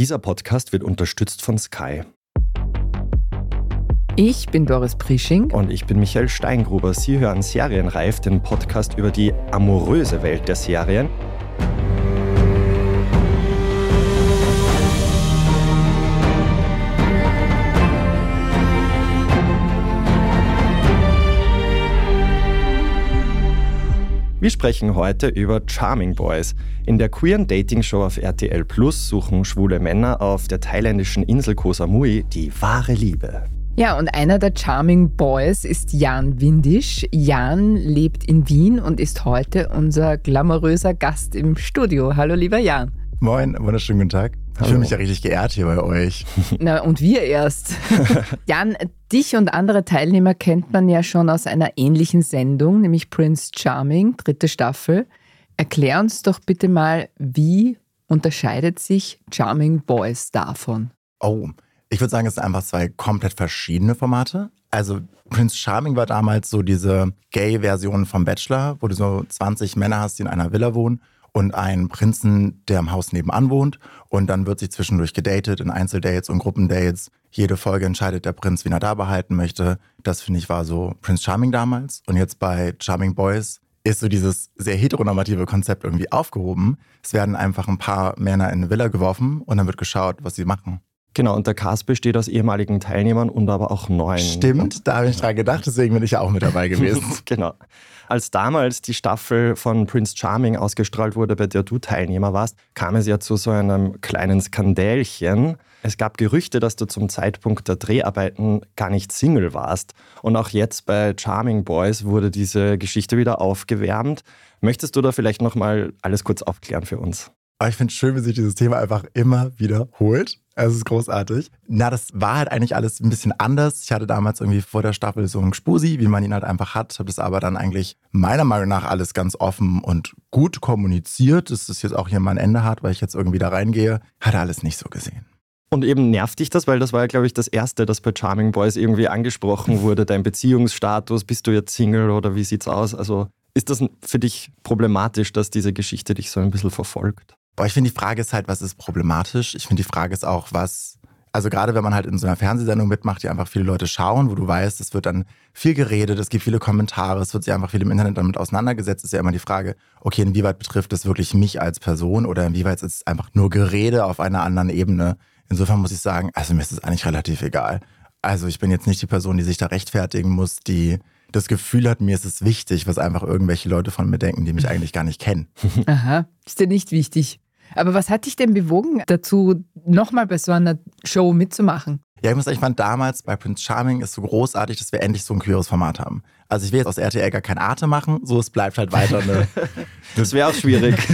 Dieser Podcast wird unterstützt von Sky. Ich bin Doris Prisching. Und ich bin Michael Steingruber. Sie hören Serienreif, den Podcast über die amoröse Welt der Serien. Wir sprechen heute über Charming Boys. In der queeren Dating-Show auf RTL Plus suchen schwule Männer auf der thailändischen Insel Koh Samui die wahre Liebe. Ja, und einer der Charming Boys ist Jan Windisch. Jan lebt in Wien und ist heute unser glamouröser Gast im Studio. Hallo, lieber Jan. Moin, wunderschönen guten Tag. Ich fühle mich ja richtig geehrt hier bei euch. Na, und wir erst. Jan, dich und andere Teilnehmer kennt man ja schon aus einer ähnlichen Sendung, nämlich Prince Charming, dritte Staffel. Erklär uns doch bitte mal, wie unterscheidet sich Charming Boys davon? Oh, ich würde sagen, es sind einfach zwei komplett verschiedene Formate. Also Prince Charming war damals so diese Gay-Version vom Bachelor, wo du so 20 Männer hast, die in einer Villa wohnen und einen Prinzen, der im Haus nebenan wohnt. Und dann wird sich zwischendurch gedatet in Einzeldates und Gruppendates. Jede Folge entscheidet der Prinz, wen er da behalten möchte. Das finde ich war so Prince Charming damals. Und jetzt bei Charming Boys ist so dieses sehr heteronormative Konzept irgendwie aufgehoben. Es werden einfach ein paar Männer in eine Villa geworfen und dann wird geschaut, was sie machen. Genau, und der Cast besteht aus ehemaligen Teilnehmern und aber auch neuen. Stimmt, da habe ich dran gedacht, deswegen bin ich ja auch mit dabei gewesen. genau. Als damals die Staffel von Prince Charming ausgestrahlt wurde, bei der du Teilnehmer warst, kam es ja zu so einem kleinen Skandälchen. Es gab Gerüchte, dass du zum Zeitpunkt der Dreharbeiten gar nicht Single warst. Und auch jetzt bei Charming Boys wurde diese Geschichte wieder aufgewärmt. Möchtest du da vielleicht nochmal alles kurz aufklären für uns? Aber ich finde es schön, wie sich dieses Thema einfach immer wiederholt. Es ist großartig. Na, das war halt eigentlich alles ein bisschen anders. Ich hatte damals irgendwie vor der Staffel so einen Spusi, wie man ihn halt einfach hat. Habe das aber dann eigentlich meiner Meinung nach alles ganz offen und gut kommuniziert. Dass das jetzt auch hier mal ein Ende hat, weil ich jetzt irgendwie da reingehe. Hat er alles nicht so gesehen. Und eben nervt dich das, weil das war ja, glaube ich, das Erste, das bei Charming Boys irgendwie angesprochen wurde. Dein Beziehungsstatus, bist du jetzt Single oder wie sieht's aus? Also ist das für dich problematisch, dass diese Geschichte dich so ein bisschen verfolgt? Boah, ich finde, die Frage ist halt, was ist problematisch? Ich finde, die Frage ist auch, was. Also gerade wenn man halt in so einer Fernsehsendung mitmacht, die einfach viele Leute schauen, wo du weißt, es wird dann viel geredet, es gibt viele Kommentare, es wird sich einfach viel im Internet damit auseinandergesetzt, ist ja immer die Frage, okay, inwieweit betrifft es wirklich mich als Person oder inwieweit ist es einfach nur Gerede auf einer anderen Ebene? Insofern muss ich sagen, also mir ist es eigentlich relativ egal. Also ich bin jetzt nicht die Person, die sich da rechtfertigen muss, die das Gefühl hat, mir ist es wichtig, was einfach irgendwelche Leute von mir denken, die mich eigentlich gar nicht kennen. Aha, ist dir nicht wichtig. Aber was hat dich denn bewogen, dazu nochmal bei so einer Show mitzumachen? Ja, ich muss sagen, ich fand damals bei Prince Charming ist so großartig, dass wir endlich so ein queeres Format haben. Also ich will jetzt aus RTL gar kein Arte machen, so es bleibt halt weiter eine. das wäre auch schwierig.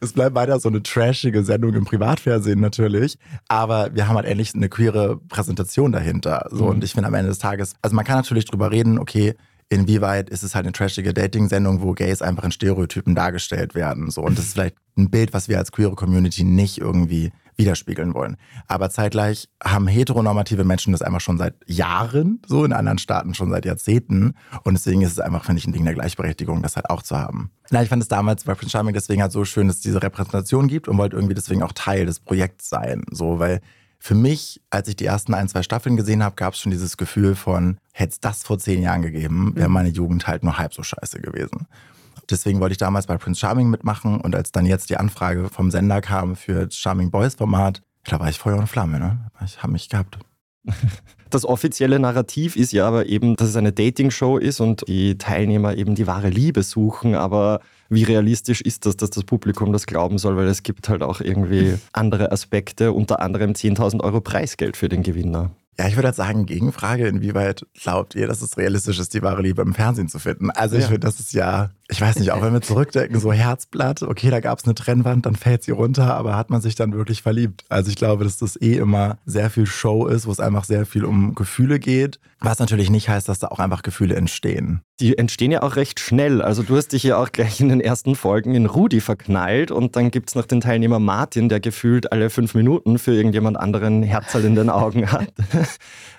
es bleibt weiter so eine trashige Sendung im Privatfernsehen natürlich. Aber wir haben halt endlich eine queere Präsentation dahinter. So, mhm. und ich finde am Ende des Tages, also man kann natürlich drüber reden, okay, inwieweit ist es halt eine trashige Dating-Sendung, wo Gays einfach in Stereotypen dargestellt werden. So. Und das ist vielleicht ein Bild, was wir als queere Community nicht irgendwie widerspiegeln wollen. Aber zeitgleich haben heteronormative Menschen das einfach schon seit Jahren, so in anderen Staaten schon seit Jahrzehnten. Und deswegen ist es einfach, finde ich, ein Ding der Gleichberechtigung, das halt auch zu haben. Na, ich fand es damals bei Prince Charming deswegen halt so schön, dass es diese Repräsentation gibt und wollte irgendwie deswegen auch Teil des Projekts sein. So, weil für mich, als ich die ersten ein, zwei Staffeln gesehen habe, gab es schon dieses Gefühl von, hätte es das vor zehn Jahren gegeben, wäre mhm. meine Jugend halt nur halb so scheiße gewesen. Deswegen wollte ich damals bei Prince Charming mitmachen und als dann jetzt die Anfrage vom Sender kam für das Charming Boys Format, da war ich Feuer und Flamme, ne? Ich habe mich gehabt. Das offizielle Narrativ ist ja aber eben, dass es eine Dating-Show ist und die Teilnehmer eben die wahre Liebe suchen. Aber wie realistisch ist das, dass das Publikum das glauben soll? Weil es gibt halt auch irgendwie andere Aspekte, unter anderem 10.000 Euro Preisgeld für den Gewinner. Ja, ich würde halt sagen, Gegenfrage, inwieweit glaubt ihr, dass es realistisch ist, die wahre Liebe im Fernsehen zu finden? Also ich ja. finde, das ist ja, ich weiß nicht, auch wenn wir zurückdenken, so Herzblatt, okay, da gab es eine Trennwand, dann fällt sie runter, aber hat man sich dann wirklich verliebt? Also ich glaube, dass das eh immer sehr viel Show ist, wo es einfach sehr viel um Gefühle geht, was natürlich nicht heißt, dass da auch einfach Gefühle entstehen. Die entstehen ja auch recht schnell. Also du hast dich ja auch gleich in den ersten Folgen in Rudi verknallt und dann gibt es noch den Teilnehmer Martin, der gefühlt alle fünf Minuten für irgendjemand anderen Herzl in den Augen hat.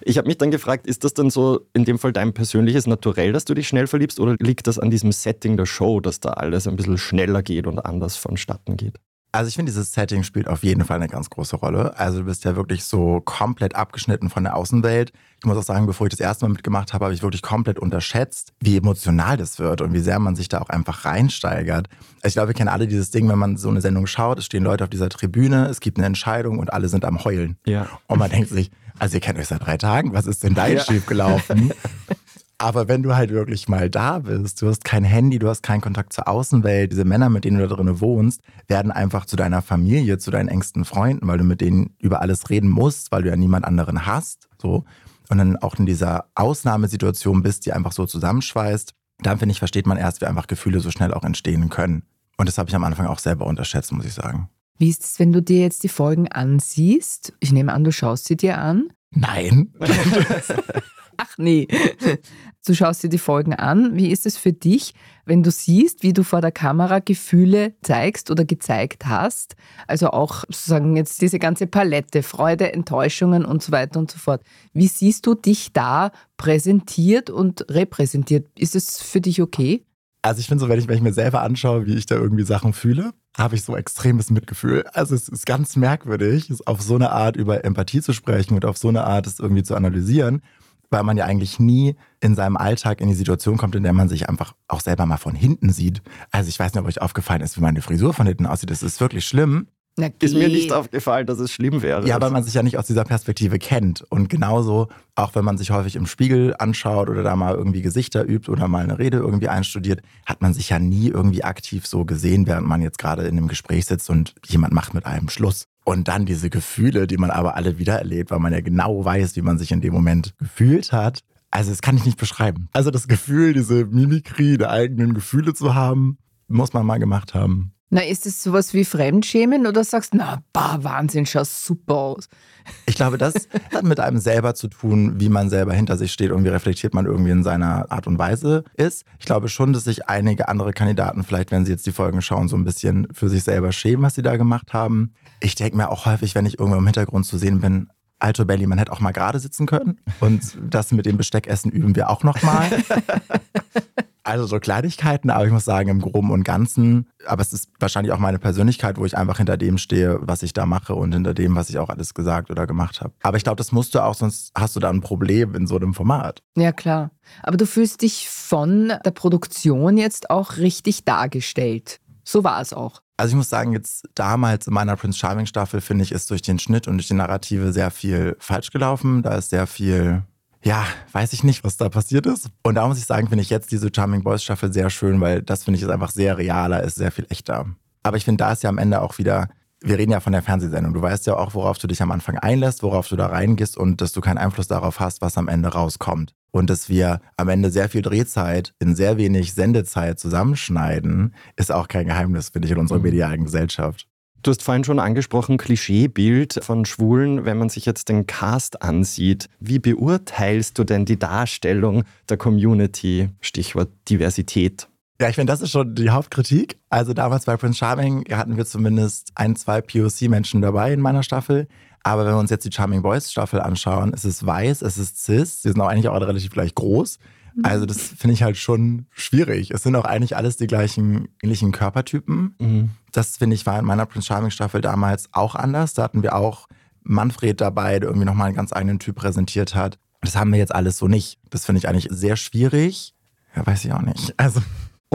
Ich habe mich dann gefragt, ist das dann so in dem Fall dein persönliches Naturell, dass du dich schnell verliebst oder liegt das an diesem Setting der Show, dass da alles ein bisschen schneller geht und anders vonstatten geht? Also ich finde, dieses Setting spielt auf jeden Fall eine ganz große Rolle. Also du bist ja wirklich so komplett abgeschnitten von der Außenwelt. Ich muss auch sagen, bevor ich das erste Mal mitgemacht habe, habe ich wirklich komplett unterschätzt, wie emotional das wird und wie sehr man sich da auch einfach reinsteigert. Also ich glaube, wir kennen alle dieses Ding, wenn man so eine Sendung schaut, es stehen Leute auf dieser Tribüne, es gibt eine Entscheidung und alle sind am Heulen. Ja. Und man denkt sich, also ihr kennt euch seit drei Tagen, was ist denn da jetzt Ja. schief gelaufen? Aber wenn du halt wirklich mal da bist, du hast kein Handy, du hast keinen Kontakt zur Außenwelt, diese Männer, mit denen du da drinnen wohnst, werden einfach zu deiner Familie, zu deinen engsten Freunden, weil du mit denen über alles reden musst, weil du ja niemand anderen hast, so. Und dann auch in dieser Ausnahmesituation bist, die einfach so zusammenschweißt, dann finde ich, versteht man erst, wie einfach Gefühle so schnell auch entstehen können. Und das habe ich am Anfang auch selber unterschätzt, muss ich sagen. Wie ist es, wenn du dir jetzt die Folgen ansiehst? Ich nehme an, du schaust sie dir an. Nein. Ach nee. Du schaust dir die Folgen an. Wie ist es für dich, wenn du siehst, wie du vor der Kamera Gefühle zeigst oder gezeigt hast? Also auch sozusagen jetzt diese ganze Palette, Freude, Enttäuschungen und so weiter und so fort. Wie siehst du dich da präsentiert und repräsentiert? Ist es für dich okay? Also ich finde so, wenn ich, wenn ich mir selber anschaue, wie ich da irgendwie Sachen fühle, habe ich so extremes Mitgefühl. Also es ist ganz merkwürdig, auf so eine Art über Empathie zu sprechen und auf so eine Art es irgendwie zu analysieren, weil man ja eigentlich nie in seinem Alltag in die Situation kommt, in der man sich einfach auch selber mal von hinten sieht. Also ich weiß nicht, ob euch aufgefallen ist, wie meine Frisur von hinten aussieht. Das ist wirklich schlimm. Na, Ist mir nicht aufgefallen, dass es schlimm wäre. Ja, weil man sich ja nicht aus dieser Perspektive kennt. Und genauso, auch wenn man sich häufig im Spiegel anschaut oder da mal irgendwie Gesichter übt oder mal eine Rede irgendwie einstudiert, hat man sich ja nie irgendwie aktiv so gesehen, während man jetzt gerade in einem Gespräch sitzt und jemand macht mit einem Schluss. Und dann diese Gefühle, die man aber alle wieder erlebt, weil man ja genau weiß, wie man sich in dem Moment gefühlt hat. Also das kann ich nicht beschreiben. Also das Gefühl, diese Mimikrie der eigenen Gefühle zu haben, muss man mal gemacht haben. Na, ist es sowas wie Fremdschämen oder sagst du, na, bah, Wahnsinn, schaust super aus? Ich glaube, das hat mit einem selber zu tun, wie man selber hinter sich steht und wie reflektiert man irgendwie in seiner Art und Weise ist. Ich glaube schon, dass sich einige andere Kandidaten vielleicht, wenn sie jetzt die Folgen schauen, so ein bisschen für sich selber schämen, was sie da gemacht haben. Ich denke mir auch häufig, wenn ich irgendwo im Hintergrund zu sehen bin, Alto Belly, man hätte auch mal gerade sitzen können. Und das mit dem Besteckessen üben wir auch noch mal. Also so Kleinigkeiten, aber ich muss sagen, im Groben und Ganzen, aber es ist wahrscheinlich auch meine Persönlichkeit, wo ich einfach hinter dem stehe, was ich da mache und hinter dem, was ich auch alles gesagt oder gemacht habe. Aber ich glaube, das musst du auch, sonst hast du da ein Problem in so einem Format. Ja, klar. Aber du fühlst dich von der Produktion jetzt auch richtig dargestellt. So war es auch. Also ich muss sagen, jetzt damals in meiner Prince Charming Staffel, finde ich, ist durch den Schnitt und durch die Narrative sehr viel falsch gelaufen. Da ist sehr viel, ja, weiß ich nicht, was da passiert ist. Und da muss ich sagen, finde ich jetzt diese Charming Boys Staffel sehr schön, weil das finde ich ist einfach sehr realer, ist sehr viel echter. Aber ich finde, da ist ja am Ende auch wieder, wir reden ja von der Fernsehsendung. Du weißt ja auch, worauf du dich am Anfang einlässt, worauf du da reingehst und dass du keinen Einfluss darauf hast, was am Ende rauskommt. Und dass wir am Ende sehr viel Drehzeit in sehr wenig Sendezeit zusammenschneiden, ist auch kein Geheimnis, finde ich, in unserer Mhm. medialen Gesellschaft. Du hast vorhin schon angesprochen, Klischeebild von Schwulen, wenn man sich jetzt den Cast ansieht. Wie beurteilst du denn die Darstellung der Community? Stichwort Diversität. Ja, ich finde, das ist schon die Hauptkritik. Also damals bei Prince Charming hatten wir zumindest ein, zwei POC-Menschen dabei in meiner Staffel. Aber wenn wir uns jetzt die Charming Boys Staffel anschauen, es ist weiß, es ist cis, sie sind auch eigentlich auch alle relativ gleich groß. Also das finde ich halt schon schwierig. Es sind auch eigentlich alles die gleichen ähnlichen Körpertypen. Mhm. Das finde ich war in meiner Prince Charming Staffel damals auch anders. Da hatten wir auch Manfred dabei, der irgendwie nochmal einen ganz eigenen Typ präsentiert hat. Das haben wir jetzt alles so nicht. Das finde ich eigentlich sehr schwierig. Ja, weiß ich auch nicht. Also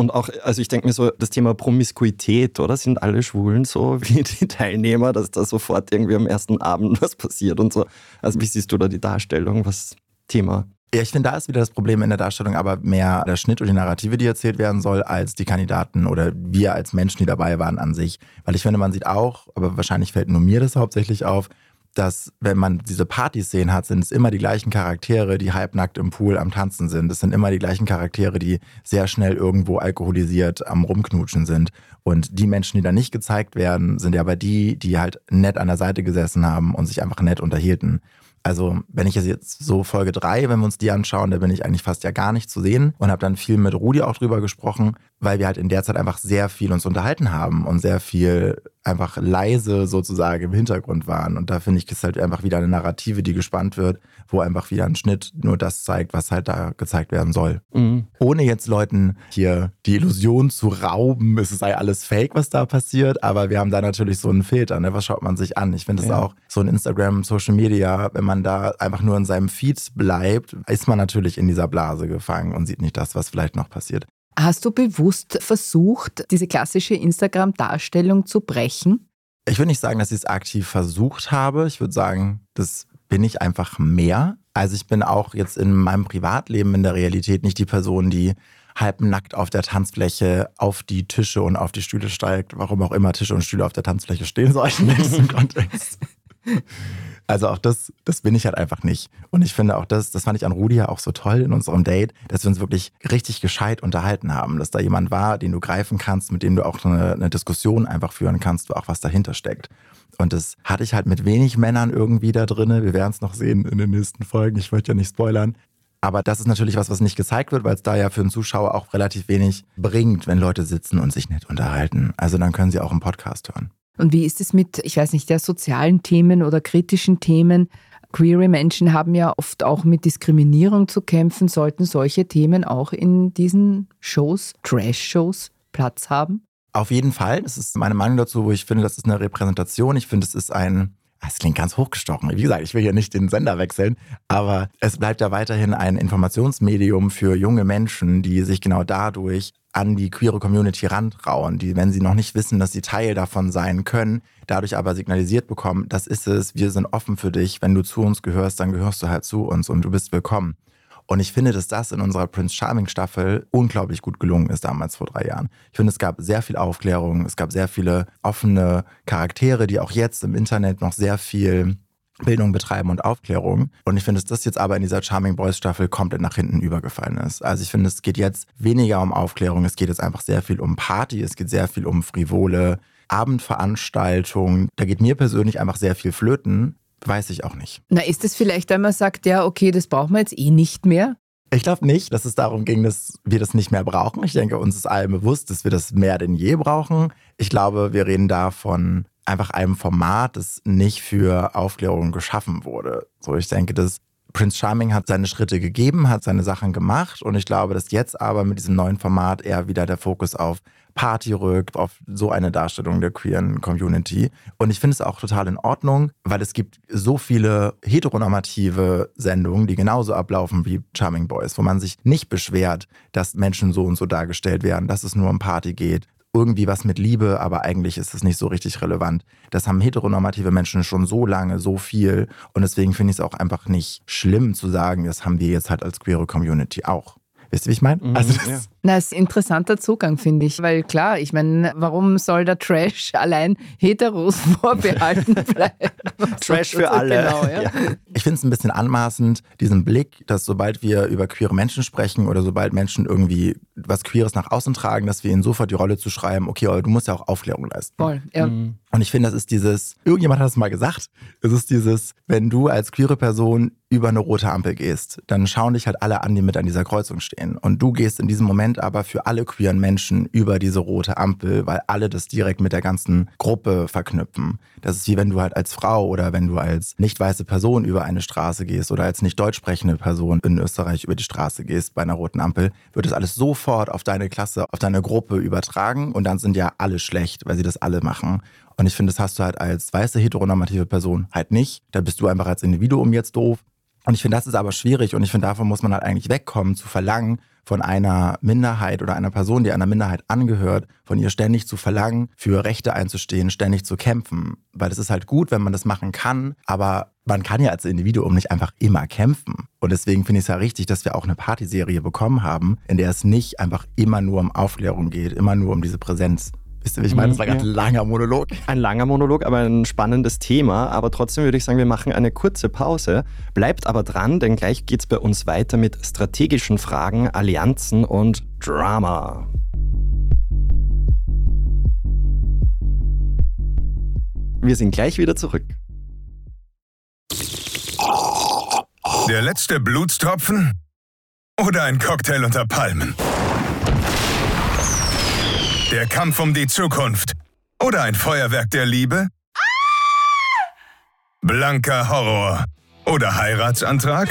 Und auch, also ich denke mir so, das Thema Promiskuität, oder? Sind alle Schwulen so wie die Teilnehmer, dass da sofort irgendwie am ersten Abend was passiert und so? Also wie siehst du da die Darstellung? Was Thema? Ja, ich finde, da ist wieder das Problem in der Darstellung, aber mehr der Schnitt und die Narrative, die erzählt werden soll, als die Kandidaten oder wir als Menschen, die dabei waren an sich. Weil ich finde, man sieht auch, aber wahrscheinlich fällt nur mir das hauptsächlich auf, dass wenn man diese Partyszenen hat, sind es immer die gleichen Charaktere, die halbnackt im Pool am Tanzen sind. Es sind immer die gleichen Charaktere, die sehr schnell irgendwo alkoholisiert am Rumknutschen sind. Und die Menschen, die da nicht gezeigt werden, sind ja aber die, die halt nett an der Seite gesessen haben und sich einfach nett unterhielten. Also wenn ich jetzt so Folge 3, wenn wir uns die anschauen, da bin ich eigentlich fast ja gar nicht zu sehen und habe dann viel mit Rudi auch drüber gesprochen, weil wir halt in der Zeit einfach sehr viel uns unterhalten haben und sehr viel einfach leise sozusagen im Hintergrund waren. Und da finde ich, ist halt einfach wieder eine Narrative, die gespannt wird, wo einfach wieder ein Schnitt nur das zeigt, was halt da gezeigt werden soll. Mhm. Ohne jetzt Leuten hier die Illusion zu rauben, es sei alles fake, was da passiert, aber wir haben da natürlich so einen Filter, ne? was schaut man sich an? Ich finde es ja. auch so ein Instagram, Social Media, wenn man da einfach nur in seinem Feed bleibt, ist man natürlich in dieser Blase gefangen und sieht nicht das, was vielleicht noch passiert. Hast du bewusst versucht, diese klassische Instagram-Darstellung zu brechen? Ich würde nicht sagen, dass ich es aktiv versucht habe. Ich würde sagen, das bin ich einfach mehr. Also ich bin auch jetzt in meinem Privatleben in der Realität nicht die Person, die halbnackt auf der Tanzfläche auf die Tische und auf die Stühle steigt, warum auch immer Tische und Stühle auf der Tanzfläche stehen sollten in diesem Kontext. Also auch das, das bin ich halt einfach nicht. Und ich finde auch das, das fand ich an Rudi ja auch so toll in unserem Date, dass wir uns wirklich richtig gescheit unterhalten haben, dass da jemand war, den du greifen kannst, mit dem du auch eine, eine Diskussion einfach führen kannst, wo auch was dahinter steckt. Und das hatte ich halt mit wenig Männern irgendwie da drin. Wir werden es noch sehen in den nächsten Folgen. Ich wollte ja nicht spoilern. Aber das ist natürlich was, was nicht gezeigt wird, weil es da ja für einen Zuschauer auch relativ wenig bringt, wenn Leute sitzen und sich nett unterhalten. Also dann können sie auch einen Podcast hören. Und wie ist es mit, ich weiß nicht, der sozialen Themen oder kritischen Themen? Queere Menschen haben ja oft auch mit Diskriminierung zu kämpfen. Sollten solche Themen auch in diesen Shows, Trash-Shows, Platz haben? Auf jeden Fall. Das ist meine Meinung dazu, wo ich finde, das ist eine Repräsentation. Ich finde, es ist ein, es klingt ganz hochgestochen. Wie gesagt, ich will hier nicht den Sender wechseln, aber es bleibt ja weiterhin ein Informationsmedium für junge Menschen, die sich genau dadurch an die queere Community rantrauen, die, wenn sie noch nicht wissen, dass sie Teil davon sein können, dadurch aber signalisiert bekommen, das ist es, wir sind offen für dich, wenn du zu uns gehörst, dann gehörst du halt zu uns und du bist willkommen. Und ich finde, dass das in unserer Prince Charming Staffel unglaublich gut gelungen ist damals vor drei Jahren. Ich finde, es gab sehr viel Aufklärung, es gab sehr viele offene Charaktere, die auch jetzt im Internet noch sehr viel Bildung betreiben und Aufklärung. Und ich finde, dass das jetzt aber in dieser Charming Boys Staffel komplett nach hinten übergefallen ist. Also ich finde, es geht jetzt weniger um Aufklärung, es geht jetzt einfach sehr viel um Party, es geht sehr viel um frivole Abendveranstaltungen. Da geht mir persönlich einfach sehr viel flöten. Weiß ich auch nicht. Na, ist es vielleicht, wenn man sagt, ja, okay, das brauchen wir jetzt eh nicht mehr? Ich glaube nicht, dass es darum ging, dass wir das nicht mehr brauchen. Ich denke, uns ist allen bewusst, dass wir das mehr denn je brauchen. Ich glaube, wir reden da von einfach einem Format, das nicht für Aufklärung geschaffen wurde. So, ich denke, dass Prince Charming hat seine Schritte gegeben, hat seine Sachen gemacht und ich glaube, dass jetzt aber mit diesem neuen Format eher wieder der Fokus auf Party rückt, auf so eine Darstellung der queeren Community. Und ich finde es auch total in Ordnung, weil es gibt so viele heteronormative Sendungen, die genauso ablaufen wie Charming Boys, wo man sich nicht beschwert, dass Menschen so und so dargestellt werden, dass es nur um Party geht, irgendwie was mit Liebe, aber eigentlich ist es nicht so richtig relevant. Das haben heteronormative Menschen schon so lange, so viel. Und deswegen finde ich es auch einfach nicht schlimm zu sagen, das haben wir jetzt halt als queere Community auch. Wisst ihr, wie ich meine? Mhm, also das, ja. Na, das ist ein interessanter Zugang, finde ich. Weil klar, ich meine, warum soll der Trash allein Heteros vorbehalten bleiben? Trash für alle. Genau, ja? Ja. Ich finde es ein bisschen anmaßend, diesen Blick, dass sobald wir über queere Menschen sprechen oder sobald Menschen irgendwie was Queeres nach außen tragen, dass wir ihnen sofort die Rolle zu schreiben, okay, aber du musst ja auch Aufklärung leisten. Voll, ja. Mhm. Und ich finde, das ist dieses, irgendjemand hat es mal gesagt, es ist dieses, wenn du als queere Person über eine rote Ampel gehst, dann schauen dich halt alle an, die mit an dieser Kreuzung stehen. Und du gehst in diesem Moment aber für alle queeren Menschen über diese rote Ampel, weil alle das direkt mit der ganzen Gruppe verknüpfen. Das ist wie wenn du halt als Frau oder wenn du als nicht weiße Person über eine Straße gehst oder als nicht deutsch sprechende Person in Österreich über die Straße gehst bei einer roten Ampel, wird das alles sofort auf deine Klasse, auf deine Gruppe übertragen und dann sind ja alle schlecht, weil sie das alle machen. Und ich finde, das hast du halt als weiße heteronormative Person halt nicht. Da bist du einfach als Individuum jetzt doof. Und ich finde, das ist aber schwierig und ich finde, davon muss man halt eigentlich wegkommen, zu verlangen, von einer Minderheit oder einer Person, die einer Minderheit angehört, von ihr ständig zu verlangen, für Rechte einzustehen, ständig zu kämpfen. Weil es ist halt gut, wenn man das machen kann, aber man kann ja als Individuum nicht einfach immer kämpfen. Und deswegen finde ich es ja richtig, dass wir auch eine Partyserie bekommen haben, in der es nicht einfach immer nur um Aufklärung geht, immer nur um diese Präsenz. Wisst ihr, wie ich meine? Das war gerade ein langer Monolog. Ein langer Monolog, aber ein spannendes Thema. Aber trotzdem würde ich sagen, wir machen eine kurze Pause. Bleibt aber dran, denn gleich geht es bei uns weiter mit strategischen Fragen, Allianzen und Drama. Wir sind gleich wieder zurück. Der letzte Blutstropfen? Oder ein Cocktail unter Palmen? Der Kampf um die Zukunft? Oder ein Feuerwerk der Liebe? Blanker Horror? Oder Heiratsantrag?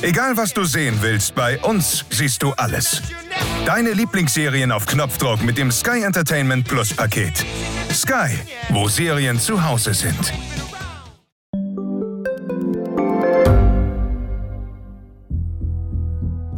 Egal was du sehen willst, bei uns siehst du alles. Deine Lieblingsserien auf Knopfdruck mit dem Sky Entertainment Plus Paket. Sky, wo Serien zu Hause sind.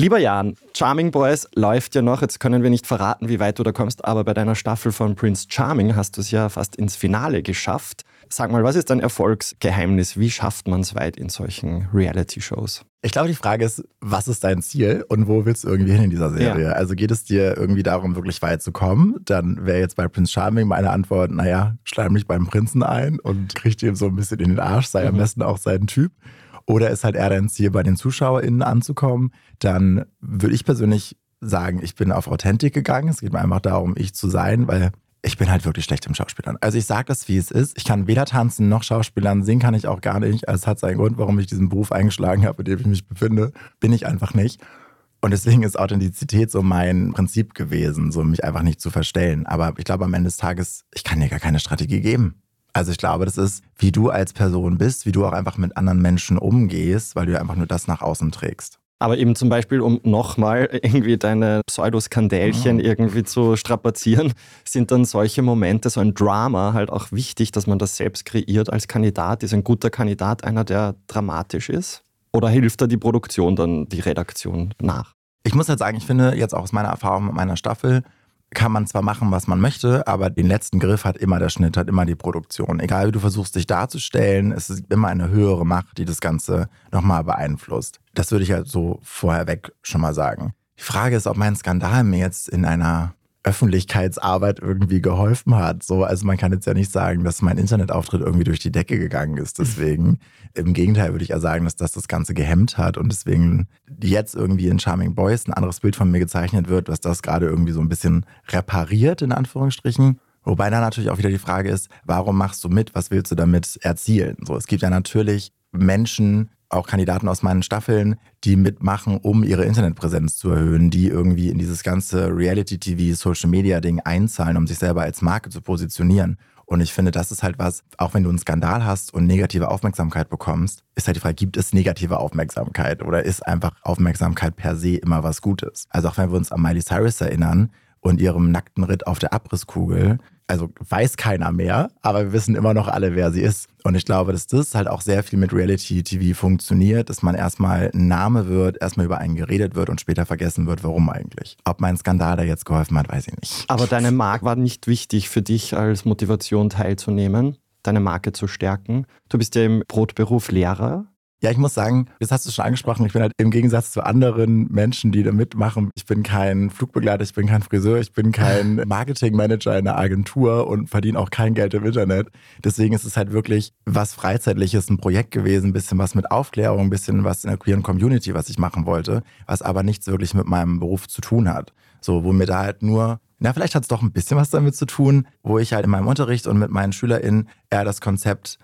Lieber Jan, Charming Boys läuft ja noch. Jetzt können wir nicht verraten, wie weit du da kommst, aber bei deiner Staffel von Prince Charming hast du es ja fast ins Finale geschafft. Sag mal, was ist dein Erfolgsgeheimnis? Wie schafft man es weit in solchen Reality-Shows? Ich glaube, die Frage ist, was ist dein Ziel und wo willst du irgendwie hin in dieser Serie? Ja. Also geht es dir irgendwie darum, wirklich weit zu kommen? Dann wäre jetzt bei Prince Charming meine Antwort, naja, schleim mich beim Prinzen ein und krieg ihm so ein bisschen in den Arsch, sei mhm. am besten auch sein Typ. Oder ist halt eher dein Ziel, bei den ZuschauerInnen anzukommen? Dann würde ich persönlich sagen, ich bin auf Authentik gegangen. Es geht mir einfach darum, ich zu sein, weil ich bin halt wirklich schlecht im Schauspielern. Also ich sage das, wie es ist. Ich kann weder tanzen noch Schauspielern. Singen kann ich auch gar nicht. Also es hat seinen Grund, warum ich diesen Beruf eingeschlagen habe, in dem ich mich befinde. Bin ich einfach nicht. Und deswegen ist Authentizität so mein Prinzip gewesen, so mich einfach nicht zu verstellen. Aber ich glaube, am Ende des Tages, ich kann dir gar keine Strategie geben. Also ich glaube, das ist, wie du als Person bist, wie du auch einfach mit anderen Menschen umgehst, weil du einfach nur das nach außen trägst. Aber eben zum Beispiel, um nochmal irgendwie deine Pseudoskandälchen oh. irgendwie zu strapazieren, sind dann solche Momente, so ein Drama halt auch wichtig, dass man das selbst kreiert als Kandidat. Ist ein guter Kandidat einer, der dramatisch ist? Oder hilft da die Produktion dann, die Redaktion nach? Ich muss halt sagen, ich finde jetzt auch aus meiner Erfahrung mit meiner Staffel, kann man zwar machen, was man möchte, aber den letzten Griff hat immer der Schnitt, hat immer die Produktion. Egal wie du versuchst, dich darzustellen, es ist immer eine höhere Macht, die das Ganze nochmal beeinflusst. Das würde ich halt so vorherweg schon mal sagen. Die Frage ist, ob mein Skandal mir jetzt in einer Öffentlichkeitsarbeit irgendwie geholfen hat. So, also man kann jetzt ja nicht sagen, dass mein Internetauftritt irgendwie durch die Decke gegangen ist. Deswegen, im Gegenteil würde ich ja sagen, dass das das Ganze gehemmt hat und deswegen jetzt irgendwie in Charming Boys ein anderes Bild von mir gezeichnet wird, was das gerade irgendwie so ein bisschen repariert, in Anführungsstrichen. Wobei da natürlich auch wieder die Frage ist, warum machst du mit? Was willst du damit erzielen? So, es gibt ja natürlich Menschen, auch Kandidaten aus meinen Staffeln, die mitmachen, um ihre Internetpräsenz zu erhöhen, die irgendwie in dieses ganze Reality-TV, Social-Media-Ding einzahlen, um sich selber als Marke zu positionieren. Und ich finde, das ist halt was, auch wenn du einen Skandal hast und negative Aufmerksamkeit bekommst, ist halt die Frage, gibt es negative Aufmerksamkeit oder ist einfach Aufmerksamkeit per se immer was Gutes? Also auch wenn wir uns an Miley Cyrus erinnern und ihrem nackten Ritt auf der Abrisskugel, also weiß keiner mehr, aber wir wissen immer noch alle, wer sie ist. Und ich glaube, dass das halt auch sehr viel mit Reality TV funktioniert, dass man erstmal ein Name wird, erstmal über einen geredet wird und später vergessen wird, warum eigentlich. Ob mein Skandal da jetzt geholfen hat, weiß ich nicht. Aber deine Marke war nicht wichtig für dich als Motivation teilzunehmen, deine Marke zu stärken. Du bist ja im Brotberuf Lehrer. Ja, ich muss sagen, das hast du schon angesprochen, ich bin halt im Gegensatz zu anderen Menschen, die da mitmachen, ich bin kein Flugbegleiter, ich bin kein Friseur, ich bin kein Marketingmanager in einer Agentur und verdiene auch kein Geld im Internet. Deswegen ist es halt wirklich was Freizeitliches, ein Projekt gewesen, ein bisschen was mit Aufklärung, ein bisschen was in der queeren Community, was ich machen wollte, was aber nichts wirklich mit meinem Beruf zu tun hat. So, wo mir da halt nur na, vielleicht hat es doch ein bisschen was damit zu tun, wo ich halt in meinem Unterricht und mit meinen SchülerInnen eher das Konzept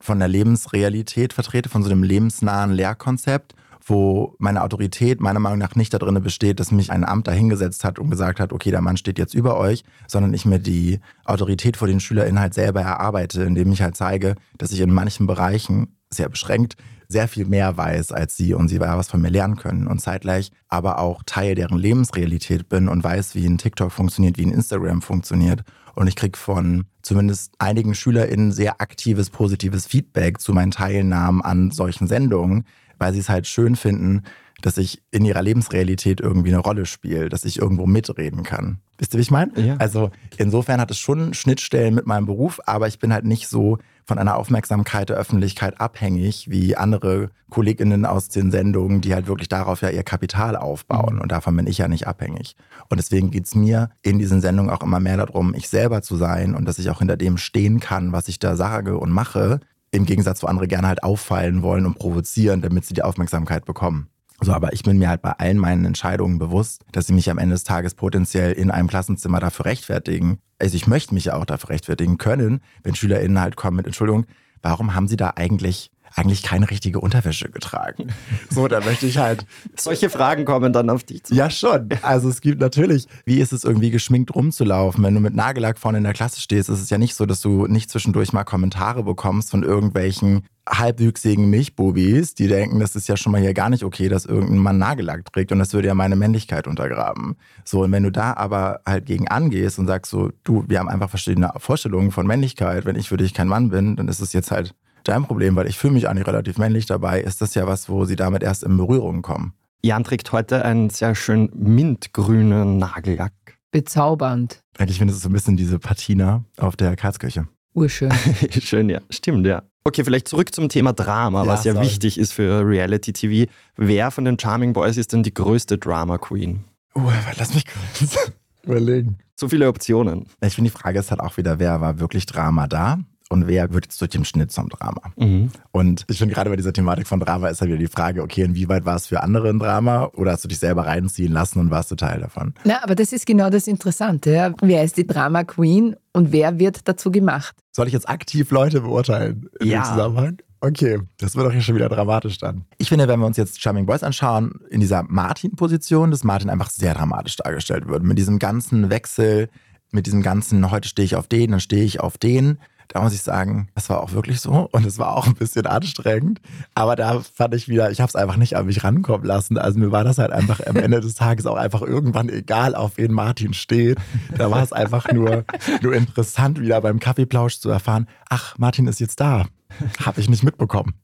von der Lebensrealität vertrete, von so einem lebensnahen Lehrkonzept wo meine Autorität meiner Meinung nach nicht darin besteht, dass mich ein Amt dahingesetzt hat und gesagt hat, okay, der Mann steht jetzt über euch, sondern ich mir die Autorität vor den SchülerInnen halt selber erarbeite, indem ich halt zeige, dass ich in manchen Bereichen sehr beschränkt sehr viel mehr weiß als sie und sie was von mir lernen können und zeitgleich aber auch Teil deren Lebensrealität bin und weiß, wie ein TikTok funktioniert, wie ein Instagram funktioniert. Und ich kriege von zumindest einigen SchülerInnen sehr aktives, positives Feedback zu meinen Teilnahmen an solchen Sendungen, weil sie es halt schön finden, dass ich in ihrer Lebensrealität irgendwie eine Rolle spiele, dass ich irgendwo mitreden kann. Wisst ihr, wie ich meine? Ja. Also insofern hat es schon Schnittstellen mit meinem Beruf, aber ich bin halt nicht so von einer Aufmerksamkeit der Öffentlichkeit abhängig wie andere KollegInnen aus den Sendungen, die halt wirklich darauf ja ihr Kapital aufbauen. Mhm. Und davon bin ich ja nicht abhängig. Und deswegen geht es mir in diesen Sendungen auch immer mehr darum, ich selber zu sein und dass ich auch hinter dem stehen kann, was ich da sage und mache, im Gegensatz zu anderen gerne halt auffallen wollen und provozieren, damit sie die Aufmerksamkeit bekommen. So, aber ich bin mir halt bei allen meinen Entscheidungen bewusst, dass sie mich am Ende des Tages potenziell in einem Klassenzimmer dafür rechtfertigen. Also ich möchte mich ja auch dafür rechtfertigen können, wenn SchülerInnen halt kommen mit Entschuldigung, warum haben sie da eigentlich eigentlich keine richtige Unterwäsche getragen. So, da möchte ich halt. Solche Fragen kommen dann auf dich zu. Ja, schon. Also es gibt natürlich, wie ist es irgendwie geschminkt rumzulaufen? Wenn du mit Nagellack vorne in der Klasse stehst, ist es ja nicht so, dass du nicht zwischendurch mal Kommentare bekommst von irgendwelchen halbwüchsigen Milchbubis, die denken, das ist ja schon mal hier gar nicht okay, dass irgendein Mann Nagellack trägt und das würde ja meine Männlichkeit untergraben. So, und wenn du da aber halt gegen angehst und sagst so, du, wir haben einfach verschiedene Vorstellungen von Männlichkeit, wenn ich für dich kein Mann bin, dann ist es jetzt halt dein Problem, weil ich fühle mich eigentlich relativ männlich dabei, ist das ja was, wo sie damit erst in Berührung kommen. Jan trägt heute einen sehr schön mintgrünen Nagellack. Bezaubernd. Ich finde, es ist so ein bisschen diese Patina auf der Karlskirche. Urschön. Schön, ja. Stimmt, ja. Okay, vielleicht zurück zum Thema Drama, was ja, ja wichtig ist für Reality TV. Wer von den Charming Boys ist denn die größte Drama Queen? Uh, lass mich kurz überlegen. So viele Optionen. Ich finde, die Frage ist halt auch wieder, wer war wirklich Drama da? und wer wird jetzt durch den Schnitt zum Drama. Mhm. Und ich finde gerade bei dieser Thematik von Drama ist halt wieder die Frage, okay, inwieweit war es für andere ein Drama oder hast du dich selber reinziehen lassen und warst du Teil davon? Na, aber das ist genau das Interessante. Ja? Wer ist die Drama Queen und wer wird dazu gemacht? Soll ich jetzt aktiv Leute beurteilen in ja. dem Zusammenhang? Okay, das wird doch hier schon wieder dramatisch dann. Ich finde, wenn wir uns jetzt Charming Boys anschauen, in dieser Martin-Position, dass Martin einfach sehr dramatisch dargestellt wird. Mit diesem ganzen Wechsel, mit diesem ganzen, heute stehe ich auf den, dann stehe ich auf den da muss ich sagen, das war auch wirklich so und es war auch ein bisschen anstrengend. Aber da fand ich wieder, ich habe es einfach nicht an mich rankommen lassen. Also mir war das halt einfach am Ende des Tages auch einfach irgendwann egal, auf wen Martin steht. Da war es einfach nur, nur interessant, wieder beim Kaffeeplausch zu erfahren, ach, Martin ist jetzt da. Habe ich nicht mitbekommen.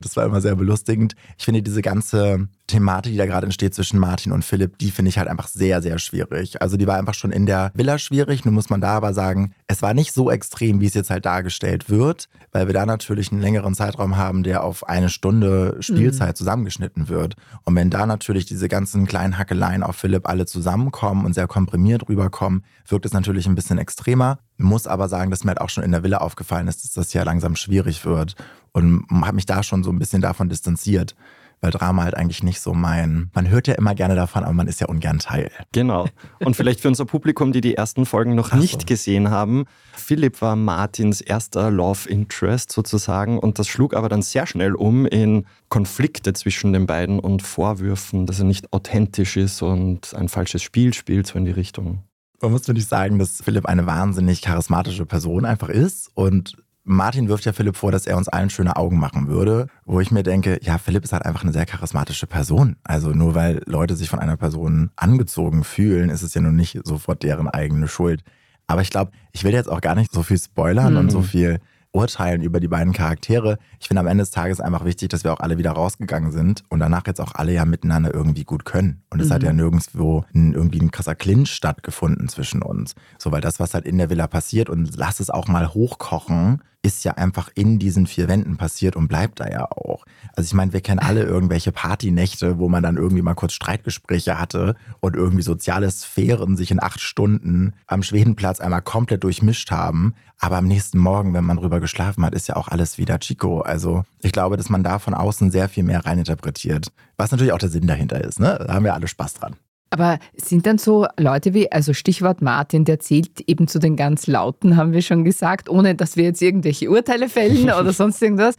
Das war immer sehr belustigend. Ich finde diese ganze Thematik, die da gerade entsteht zwischen Martin und Philipp, die finde ich halt einfach sehr, sehr schwierig. Also die war einfach schon in der Villa schwierig. Nun muss man da aber sagen, es war nicht so extrem, wie es jetzt halt dargestellt wird, weil wir da natürlich einen längeren Zeitraum haben, der auf eine Stunde Spielzeit mhm. zusammengeschnitten wird. Und wenn da natürlich diese ganzen kleinen Hackeleien auf Philipp alle zusammenkommen und sehr komprimiert rüberkommen, wirkt es natürlich ein bisschen extremer. Muss aber sagen, dass mir halt auch schon in der Villa aufgefallen ist, dass das ja langsam schwierig wird und habe mich da schon so ein bisschen davon distanziert weil Drama halt eigentlich nicht so mein. Man hört ja immer gerne davon, aber man ist ja ungern Teil. Genau. Und vielleicht für unser Publikum, die die ersten Folgen noch so. nicht gesehen haben. Philipp war Martins erster Love Interest sozusagen und das schlug aber dann sehr schnell um in Konflikte zwischen den beiden und Vorwürfen, dass er nicht authentisch ist und ein falsches Spiel spielt, so in die Richtung. Man muss natürlich sagen, dass Philipp eine wahnsinnig charismatische Person einfach ist und Martin wirft ja Philipp vor, dass er uns allen schöne Augen machen würde, wo ich mir denke, ja, Philipp ist halt einfach eine sehr charismatische Person. Also nur weil Leute sich von einer Person angezogen fühlen, ist es ja nun nicht sofort deren eigene Schuld. Aber ich glaube, ich will jetzt auch gar nicht so viel spoilern mhm. und so viel urteilen über die beiden Charaktere. Ich finde am Ende des Tages einfach wichtig, dass wir auch alle wieder rausgegangen sind und danach jetzt auch alle ja miteinander irgendwie gut können. Und es mhm. hat ja nirgendwo ein, irgendwie ein krasser Clinch stattgefunden zwischen uns. So, weil das, was halt in der Villa passiert und lass es auch mal hochkochen, ist ja einfach in diesen vier Wänden passiert und bleibt da ja auch. Also ich meine, wir kennen alle irgendwelche Partynächte, wo man dann irgendwie mal kurz Streitgespräche hatte und irgendwie soziale Sphären sich in acht Stunden am Schwedenplatz einmal komplett durchmischt haben. Aber am nächsten Morgen, wenn man drüber geschlafen hat, ist ja auch alles wieder Chico. Also ich glaube, dass man da von außen sehr viel mehr reininterpretiert. Was natürlich auch der Sinn dahinter ist. Ne? Da haben wir alle Spaß dran. Aber sind dann so Leute wie, also Stichwort Martin, der zählt eben zu den ganz Lauten, haben wir schon gesagt, ohne dass wir jetzt irgendwelche Urteile fällen oder sonst irgendwas.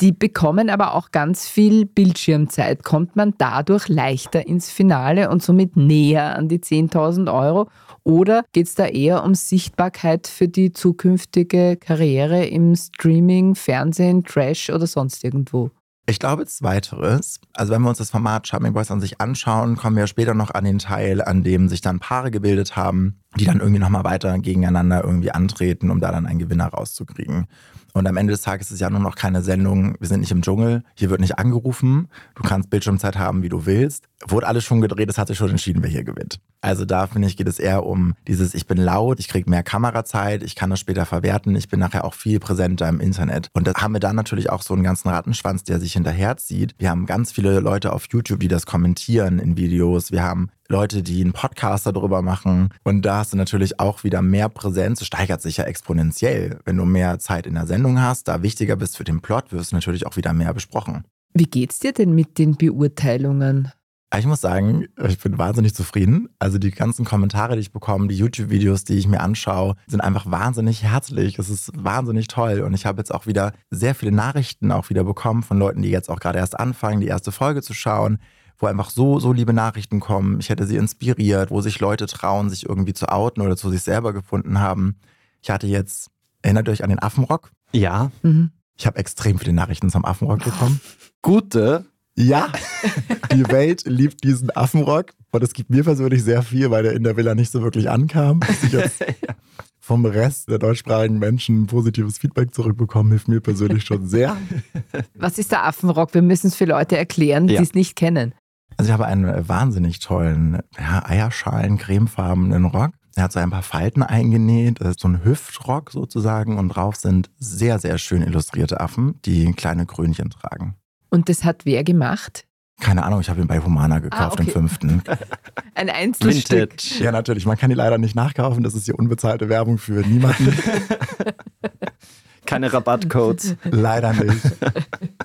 Die bekommen aber auch ganz viel Bildschirmzeit. Kommt man dadurch leichter ins Finale und somit näher an die 10.000 Euro? Oder geht es da eher um Sichtbarkeit für die zukünftige Karriere im Streaming, Fernsehen, Trash oder sonst irgendwo? Ich glaube zweiteres. Also wenn wir uns das Format Charming Boys an sich anschauen, kommen wir später noch an den Teil, an dem sich dann Paare gebildet haben, die dann irgendwie nochmal weiter gegeneinander irgendwie antreten, um da dann einen Gewinner rauszukriegen. Und am Ende des Tages ist es ja nur noch keine Sendung, wir sind nicht im Dschungel, hier wird nicht angerufen, du kannst Bildschirmzeit haben, wie du willst. Wurde alles schon gedreht, es hat sich schon entschieden, wer hier gewinnt. Also da finde ich, geht es eher um dieses, ich bin laut, ich kriege mehr Kamerazeit, ich kann das später verwerten, ich bin nachher auch viel präsenter im Internet. Und da haben wir dann natürlich auch so einen ganzen Rattenschwanz, der sich hinterherzieht. Wir haben ganz viele Leute auf YouTube, die das kommentieren in Videos. Wir haben Leute, die einen Podcast darüber machen. Und da hast du natürlich auch wieder mehr Präsenz. Es steigert sich ja exponentiell. Wenn du mehr Zeit in der Sendung hast, da wichtiger bist für den Plot, wirst du natürlich auch wieder mehr besprochen. Wie geht's dir denn mit den Beurteilungen? Ich muss sagen, ich bin wahnsinnig zufrieden. Also die ganzen Kommentare, die ich bekomme, die YouTube-Videos, die ich mir anschaue, sind einfach wahnsinnig herzlich. Es ist wahnsinnig toll. Und ich habe jetzt auch wieder sehr viele Nachrichten auch wieder bekommen von Leuten, die jetzt auch gerade erst anfangen, die erste Folge zu schauen wo einfach so, so liebe Nachrichten kommen. Ich hätte sie inspiriert, wo sich Leute trauen, sich irgendwie zu outen oder zu sich selber gefunden haben. Ich hatte jetzt, erinnert euch an den Affenrock? Ja. Mhm. Ich habe extrem viele Nachrichten zum Affenrock bekommen. Gute. Ja, die Welt liebt diesen Affenrock. Und es gibt mir persönlich sehr viel, weil der in der Villa nicht so wirklich ankam. Dass ich jetzt vom Rest der deutschsprachigen Menschen positives Feedback zurückbekommen, hilft mir persönlich schon sehr. Was ist der Affenrock? Wir müssen es für Leute erklären, die Ja. es nicht kennen. Also ich habe einen wahnsinnig tollen ja, Eierschalen, cremefarbenen Rock. Er hat so ein paar Falten eingenäht, das ist so ein Hüftrock sozusagen und drauf sind sehr, sehr schön illustrierte Affen, die kleine Krönchen tragen. Und das hat wer gemacht? Keine Ahnung, ich habe ihn bei Humana gekauft, Ah, okay. im fünften. Ein Einzelstück. Ja, natürlich. Man kann die leider nicht nachkaufen. Das ist hier unbezahlte Werbung für niemanden. Keine Rabattcodes. Leider nicht.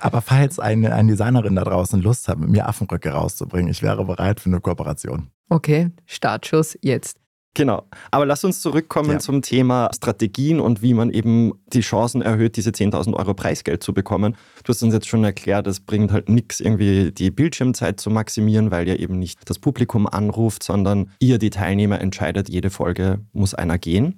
Aber falls eine, eine Designerin da draußen Lust hat, mit mir Affenröcke rauszubringen, ich wäre bereit für eine Kooperation. Okay, Startschuss jetzt. Genau. Aber lass uns zurückkommen Ja. zum Thema Strategien und wie man eben die Chancen erhöht, diese 10.000 Euro Preisgeld zu bekommen. Du hast uns jetzt schon erklärt, es bringt halt nichts, irgendwie die Bildschirmzeit zu maximieren, weil ja eben nicht das Publikum anruft, sondern ihr, die Teilnehmer, entscheidet, jede Folge muss einer gehen.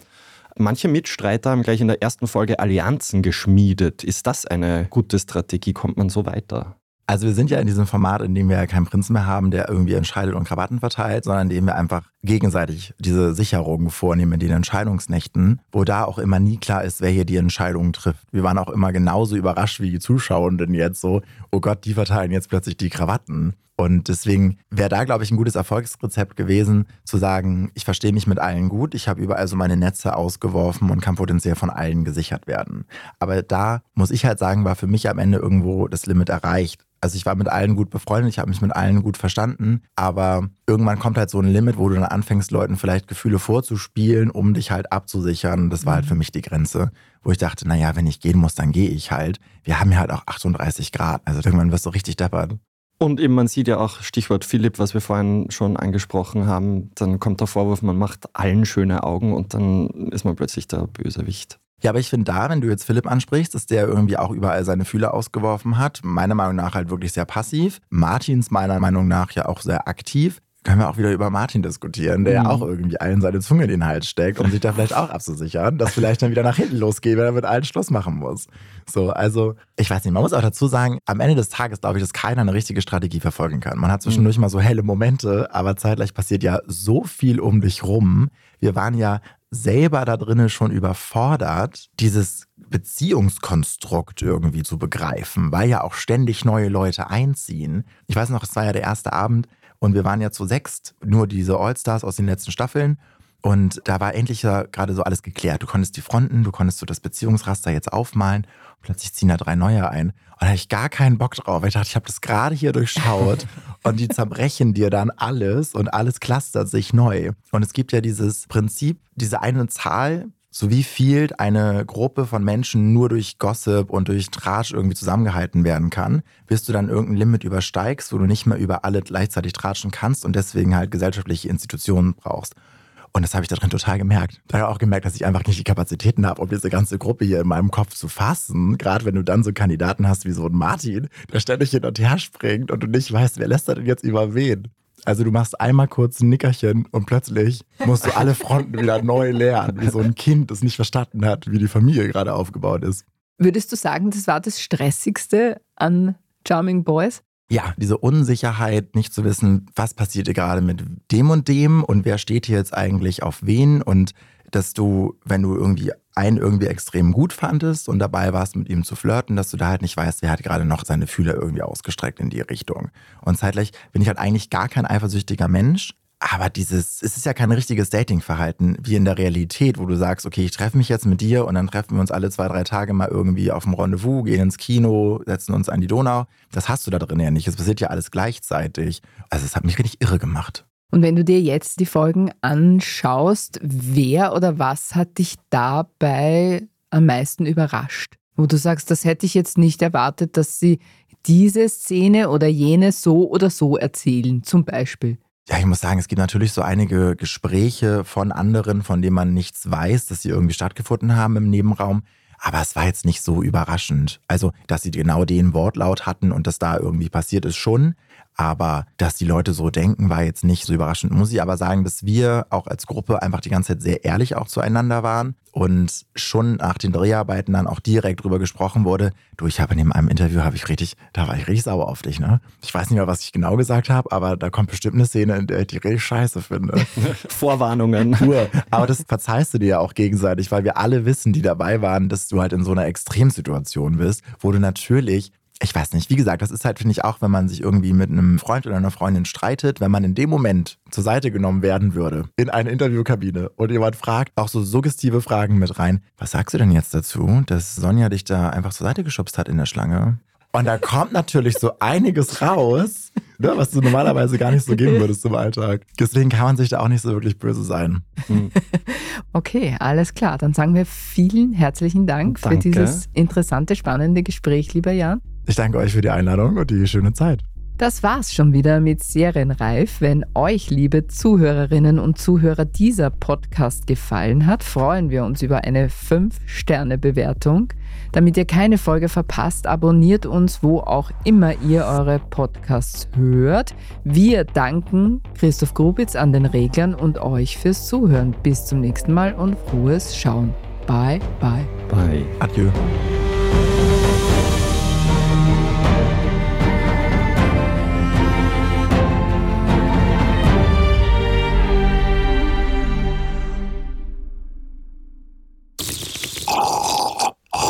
Manche Mitstreiter haben gleich in der ersten Folge Allianzen geschmiedet. Ist das eine gute Strategie? Kommt man so weiter? Also wir sind ja in diesem Format, in dem wir ja keinen Prinzen mehr haben, der irgendwie entscheidet und Krawatten verteilt, sondern in dem wir einfach gegenseitig diese Sicherungen vornehmen in den Entscheidungsnächten, wo da auch immer nie klar ist, wer hier die Entscheidungen trifft. Wir waren auch immer genauso überrascht wie die Zuschauenden jetzt so, oh Gott, die verteilen jetzt plötzlich die Krawatten. Und deswegen wäre da, glaube ich, ein gutes Erfolgsrezept gewesen, zu sagen, ich verstehe mich mit allen gut, ich habe überall so meine Netze ausgeworfen und kann potenziell von allen gesichert werden. Aber da muss ich halt sagen, war für mich am Ende irgendwo das Limit erreicht. Also ich war mit allen gut befreundet, ich habe mich mit allen gut verstanden, aber irgendwann kommt halt so ein Limit, wo du dann anfängst, Leuten vielleicht Gefühle vorzuspielen, um dich halt abzusichern. Das war halt für mich die Grenze, wo ich dachte, naja, wenn ich gehen muss, dann gehe ich halt. Wir haben ja halt auch 38 Grad, also irgendwann wirst du richtig deppert. Und eben, man sieht ja auch, Stichwort Philipp, was wir vorhin schon angesprochen haben, dann kommt der Vorwurf, man macht allen schöne Augen und dann ist man plötzlich der Bösewicht. Ja, aber ich finde da, wenn du jetzt Philipp ansprichst, dass der irgendwie auch überall seine Fühler ausgeworfen hat, meiner Meinung nach halt wirklich sehr passiv. Martins meiner Meinung nach ja auch sehr aktiv. Können wir auch wieder über Martin diskutieren, der ja Mhm. auch irgendwie allen seine Zunge in den Hals steckt, um sich da vielleicht auch abzusichern, dass vielleicht dann wieder nach hinten losgeht, wenn er mit allen Schluss machen muss. So, also, ich weiß nicht, man muss auch dazu sagen, am Ende des Tages glaube ich, dass keiner eine richtige Strategie verfolgen kann. Man hat zwischendurch mal so helle Momente, aber zeitgleich passiert ja so viel um dich rum. Wir waren ja selber da drinnen schon überfordert, dieses Beziehungskonstrukt irgendwie zu begreifen, weil ja auch ständig neue Leute einziehen. Ich weiß noch, es war ja der erste Abend und wir waren ja zu sechst, nur diese Allstars aus den letzten Staffeln. Und da war endlich ja gerade so alles geklärt. Du konntest die Fronten, du konntest so das Beziehungsraster jetzt aufmalen. Plötzlich ziehen da drei neue ein. Und da hatte ich gar keinen Bock drauf. Ich dachte, ich habe das gerade hier durchschaut. und die zerbrechen dir dann alles und alles clustert sich neu. Und es gibt ja dieses Prinzip, diese eine Zahl, so wie viel eine Gruppe von Menschen nur durch Gossip und durch Tratsch irgendwie zusammengehalten werden kann, bis du dann irgendein Limit übersteigst, wo du nicht mehr über alle gleichzeitig tratschen kannst und deswegen halt gesellschaftliche Institutionen brauchst. Und das habe ich da drin total gemerkt. Da habe ich auch gemerkt, dass ich einfach nicht die Kapazitäten habe, um diese ganze Gruppe hier in meinem Kopf zu fassen. Gerade wenn du dann so Kandidaten hast wie so ein Martin, der ständig hin und her springt und du nicht weißt, wer lässt denn jetzt über wen. Also du machst einmal kurz ein Nickerchen und plötzlich musst du alle Fronten wieder neu lernen, wie so ein Kind, das nicht verstanden hat, wie die Familie gerade aufgebaut ist. Würdest du sagen, das war das Stressigste an Charming Boys? Ja, diese Unsicherheit, nicht zu wissen, was passiert hier gerade mit dem und dem und wer steht hier jetzt eigentlich auf wen und dass du, wenn du irgendwie einen irgendwie extrem gut fandest und dabei warst, mit ihm zu flirten, dass du da halt nicht weißt, wer hat gerade noch seine Fühler irgendwie ausgestreckt in die Richtung. Und zeitgleich bin ich halt eigentlich gar kein eifersüchtiger Mensch, aber dieses, es ist ja kein richtiges Datingverhalten wie in der Realität, wo du sagst, okay, ich treffe mich jetzt mit dir und dann treffen wir uns alle zwei, drei Tage mal irgendwie auf dem Rendezvous, gehen ins Kino, setzen uns an die Donau. Das hast du da drin ja nicht. Es passiert ja alles gleichzeitig. Also es hat mich richtig irre gemacht. Und wenn du dir jetzt die Folgen anschaust, wer oder was hat dich dabei am meisten überrascht? Wo du sagst, das hätte ich jetzt nicht erwartet, dass sie diese Szene oder jene so oder so erzählen, zum Beispiel. Ja, ich muss sagen, es gibt natürlich so einige Gespräche von anderen, von denen man nichts weiß, dass sie irgendwie stattgefunden haben im Nebenraum. Aber es war jetzt nicht so überraschend. Also, dass sie genau den Wortlaut hatten und das da irgendwie passiert ist schon. Aber dass die Leute so denken, war jetzt nicht so überraschend. Muss ich aber sagen, dass wir auch als Gruppe einfach die ganze Zeit sehr ehrlich auch zueinander waren und schon nach den Dreharbeiten dann auch direkt drüber gesprochen wurde. Du, ich habe in einem Interview habe ich richtig, da war ich richtig sauer auf dich, ne? Ich weiß nicht mehr, was ich genau gesagt habe, aber da kommt bestimmt eine Szene, in der ich die richtig scheiße finde. Vorwarnungen. Pur. Aber das verzeihst du dir ja auch gegenseitig, weil wir alle wissen, die dabei waren, dass du halt in so einer Extremsituation bist, wo du natürlich ich weiß nicht, wie gesagt, das ist halt, finde ich, auch, wenn man sich irgendwie mit einem Freund oder einer Freundin streitet, wenn man in dem Moment zur Seite genommen werden würde, in eine Interviewkabine und jemand fragt auch so suggestive Fragen mit rein. Was sagst du denn jetzt dazu, dass Sonja dich da einfach zur Seite geschubst hat in der Schlange? Und da kommt natürlich so einiges raus, ne, was du normalerweise gar nicht so geben würdest im Alltag. Deswegen kann man sich da auch nicht so wirklich böse sein. Hm. Okay, alles klar. Dann sagen wir vielen herzlichen Dank Danke. für dieses interessante, spannende Gespräch, lieber Jan. Ich danke euch für die Einladung und die schöne Zeit. Das war's schon wieder mit Serienreif. Wenn euch, liebe Zuhörerinnen und Zuhörer, dieser Podcast gefallen hat, freuen wir uns über eine 5-Sterne-Bewertung. Damit ihr keine Folge verpasst, abonniert uns, wo auch immer ihr eure Podcasts hört. Wir danken Christoph Grubitz an den Reglern und euch fürs Zuhören. Bis zum nächsten Mal und frohes Schauen. Bye, bye. Bye. Adieu.